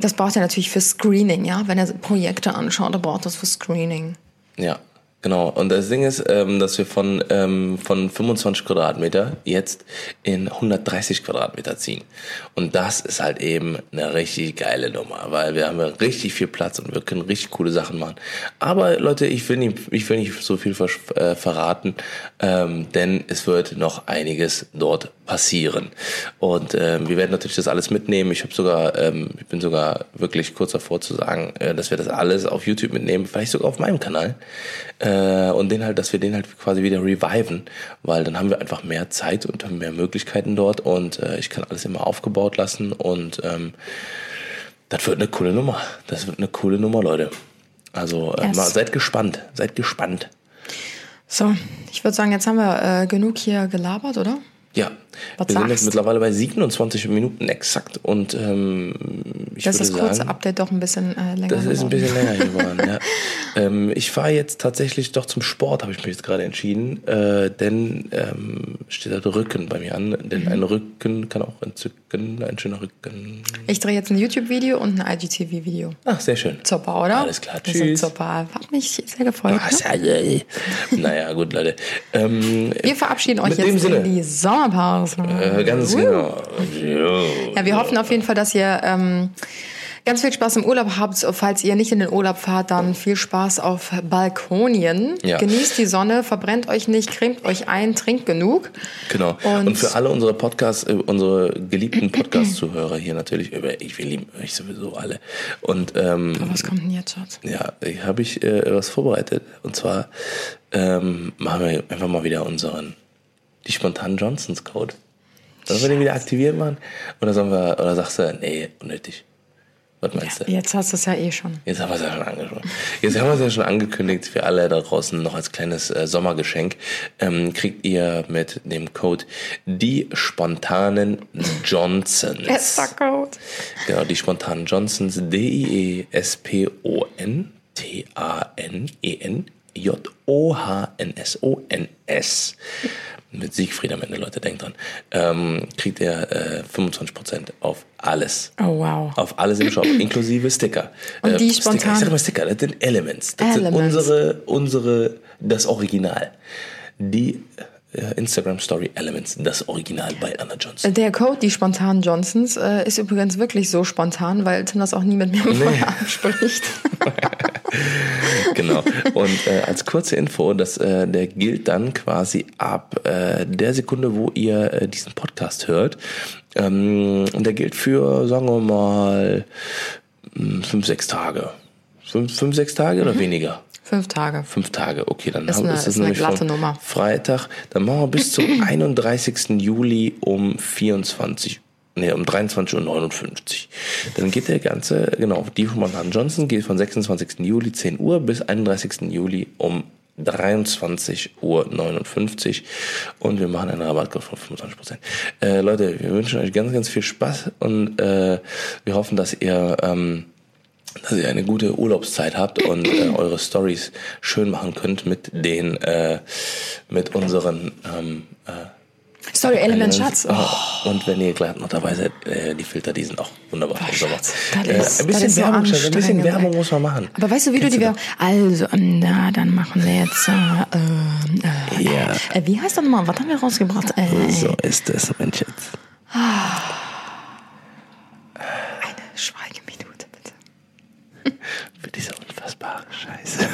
Speaker 3: das braucht er natürlich für Screening, ja. Wenn er Projekte anschaut, dann braucht er das für Screening.
Speaker 2: Ja, genau. Und das Ding ist, ähm, dass wir von, ähm, von 25 Quadratmeter jetzt in 130 Quadratmeter ziehen. Und das ist halt eben eine richtig geile Nummer, weil wir haben ja richtig viel Platz und wir können richtig coole Sachen machen. Aber Leute, ich will nicht, ich will nicht so viel vers- äh, verraten, ähm, denn es wird noch einiges dort passieren. Und ähm, wir werden natürlich das alles mitnehmen. Ich habe sogar, ähm, ich bin sogar wirklich kurz davor zu sagen, äh, dass wir das alles auf YouTube mitnehmen, vielleicht sogar auf meinem Kanal. Äh, und den halt, dass wir den halt quasi wieder reviven, weil dann haben wir einfach mehr Zeit und haben mehr Möglichkeiten dort und äh, ich kann alles immer aufgebaut lassen und ähm, das wird eine coole Nummer. Das wird eine coole Nummer, Leute. Also äh,
Speaker 3: Yes.
Speaker 2: mal, seid gespannt, seid gespannt.
Speaker 3: So, ich würde sagen, jetzt haben wir äh, genug hier gelabert, oder?
Speaker 2: Ja,
Speaker 3: Was
Speaker 2: wir sind jetzt
Speaker 3: sagst?
Speaker 2: mittlerweile bei 27 Minuten exakt und ähm, ich
Speaker 3: Das ist das kurze
Speaker 2: sagen,
Speaker 3: Update doch ein bisschen äh, länger
Speaker 2: das ist ein
Speaker 3: geworden.
Speaker 2: bisschen länger geworden. ja. ähm, ich fahre jetzt tatsächlich doch zum Sport, habe ich mich jetzt gerade entschieden, äh, denn ähm, steht da der Rücken bei mir an, denn
Speaker 3: Mhm.
Speaker 2: ein Rücken kann auch entzücken, ein schöner Rücken.
Speaker 3: Ich drehe jetzt ein YouTube-Video und ein IGTV-Video.
Speaker 2: Ach, sehr schön.
Speaker 3: Super, oder?
Speaker 2: Alles klar,
Speaker 3: Wir
Speaker 2: tschüss.
Speaker 3: Super. Hat mich sehr gefreut.
Speaker 2: Ah,
Speaker 3: Ne?
Speaker 2: naja, gut, Leute. Ähm,
Speaker 3: Wir verabschieden euch jetzt in die Sommerpause.
Speaker 2: äh, ganz
Speaker 3: Woo.
Speaker 2: genau.
Speaker 3: Ja, wir hoffen auf jeden Fall, dass ihr ähm, ganz viel Spaß im Urlaub habt. Falls ihr nicht in den Urlaub fahrt, dann viel Spaß auf Balkonien.
Speaker 2: Ja.
Speaker 3: Genießt die Sonne, verbrennt euch nicht, cremt euch ein, trinkt genug.
Speaker 2: Genau.
Speaker 3: Und-
Speaker 2: Und, für alle unsere Podcasts, äh, unsere geliebten Podcast-Zuhörer hier natürlich, über- ich, wir lieben euch sowieso alle. Und ähm,
Speaker 3: Was kommt denn jetzt, Schatz?
Speaker 2: ja, ich habe ich äh, was vorbereitet. Und zwar ähm, machen wir einfach mal wieder unseren, die spontanen Johnsons Code. Sollen wir den wieder aktivieren machen? Oder sollen wir, oder sagst du, nee, unnötig? Was meinst du?
Speaker 3: Jetzt hast du es ja eh schon.
Speaker 2: Jetzt haben wir es ja schon angesprochen. Jetzt haben wir es ja schon angekündigt für alle da draußen noch als kleines äh, Sommergeschenk. Ähm, kriegt ihr mit dem Code die spontanen Johnsons.
Speaker 3: Bester Code.
Speaker 2: Genau, die spontanen Johnsons. E D-I-E-S-P-O-N-T-A-N-E-N J-O-H-N-S-O-N-S. Mit Siegfried am Ende, Leute, denkt dran. Ähm, kriegt ihr äh, 25% auf alles.
Speaker 3: Oh, wow.
Speaker 2: Auf alles im Shop, inklusive Sticker.
Speaker 3: Und die
Speaker 2: Sticker,
Speaker 3: spontan-
Speaker 2: ich sag mal Sticker, das sind Elements. Das
Speaker 3: Elements.
Speaker 2: sind unsere, unsere, das Original. Die äh, Instagram Story Elements, das Original bei Anna Johnson.
Speaker 3: Der Code, die spontanen Johnsons, äh, ist übrigens wirklich so spontan, weil Tim das auch nie mit mir vorher abspricht.
Speaker 2: genau. Und äh, als kurze Info, dass äh, der gilt dann quasi ab äh, der Sekunde, wo ihr äh, diesen Podcast hört. Ähm, und der gilt für, sagen wir mal, mh, fünf, sechs Tage. Fünf, fünf sechs Tage oder weniger?
Speaker 3: Fünf Tage.
Speaker 2: Fünf Tage, okay, dann
Speaker 3: Ist
Speaker 2: haben-
Speaker 3: eine-
Speaker 2: ist das
Speaker 3: ist
Speaker 2: nämlich
Speaker 3: glatte Nummer.
Speaker 2: Freitag. Dann machen wir bis zum 31. Juli um 24 Nee, um 23.59 Uhr. Dann geht der ganze, genau, die von Manhattan Johnson geht von 26. Juli 10 Uhr bis 31. Juli um 23.59 Uhr und wir machen einen Rabattcode von 25%. Äh, Leute, wir wünschen euch ganz, ganz viel Spaß und äh, wir hoffen, dass ihr ähm, dass ihr eine gute Urlaubszeit habt und äh, eure Stories schön machen könnt mit den äh, mit unseren ähm, äh,
Speaker 3: Story Element
Speaker 2: Elements.
Speaker 3: Schatz. Oh.
Speaker 2: Und wenn ihr gerade noch dabei seid, äh, die Filter, die sind auch wunderbar. Sommer.
Speaker 3: Schatz,
Speaker 2: äh,
Speaker 3: ist-
Speaker 2: ein bisschen
Speaker 3: so
Speaker 2: Werbung, Schatz, ein bisschen Werbung muss man machen.
Speaker 3: Aber weißt du, wie
Speaker 2: Kennst
Speaker 3: du die? Werbung... Also, ähm, na, dann machen wir jetzt... Äh, ähm, äh,
Speaker 2: Ja.
Speaker 3: äh, wie heißt das nochmal? Was haben wir rausgebracht? Äh,
Speaker 2: So ist es, mein Schatz.
Speaker 3: Eine Schweigeminute, bitte.
Speaker 2: Für diese unfassbare Scheiße.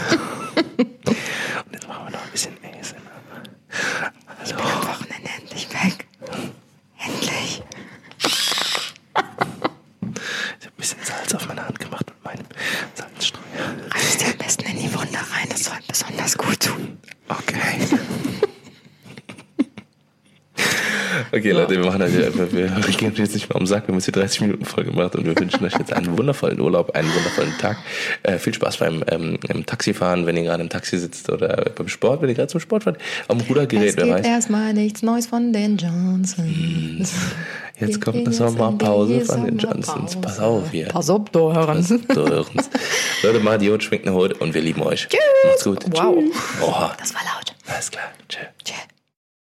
Speaker 2: und jetzt machen wir noch ein bisschen ASMR. Also,
Speaker 3: Am Wochenende endlich weg. Endlich.
Speaker 2: ich habe ein bisschen Salz auf meine Hand gemacht mit meinem Salzstreuer.
Speaker 3: Reiß dir am besten in die Wunde rein. Das soll besonders gut tun.
Speaker 2: Okay. Okay, Leute, wir machen heute, wir, wir gehen jetzt nicht mehr um den Sack, wir haben jetzt hier 30 Minuten voll gemacht und wir wünschen euch jetzt einen wundervollen Urlaub, einen wundervollen Tag. Äh, viel Spaß beim ähm, im Taxifahren, wenn ihr gerade im Taxi sitzt oder beim Sport, wenn ihr gerade zum Sport fahrt. Am Rudergerät,
Speaker 3: Es
Speaker 2: wer
Speaker 3: gibt
Speaker 2: weiß.
Speaker 3: erstmal nichts Neues von den Johnsons.
Speaker 2: Jetzt kommt eine Sommerpause von den
Speaker 3: die
Speaker 2: Johnsons. Pass auf hier.
Speaker 3: Pass auf, du
Speaker 2: Hörens. Leute, macht Idiot, schwingt eine Hut und wir lieben euch. Macht's gut.
Speaker 3: Wow.
Speaker 2: Oha.
Speaker 3: Das war laut.
Speaker 2: Alles klar. Tschö.
Speaker 3: Tschüss.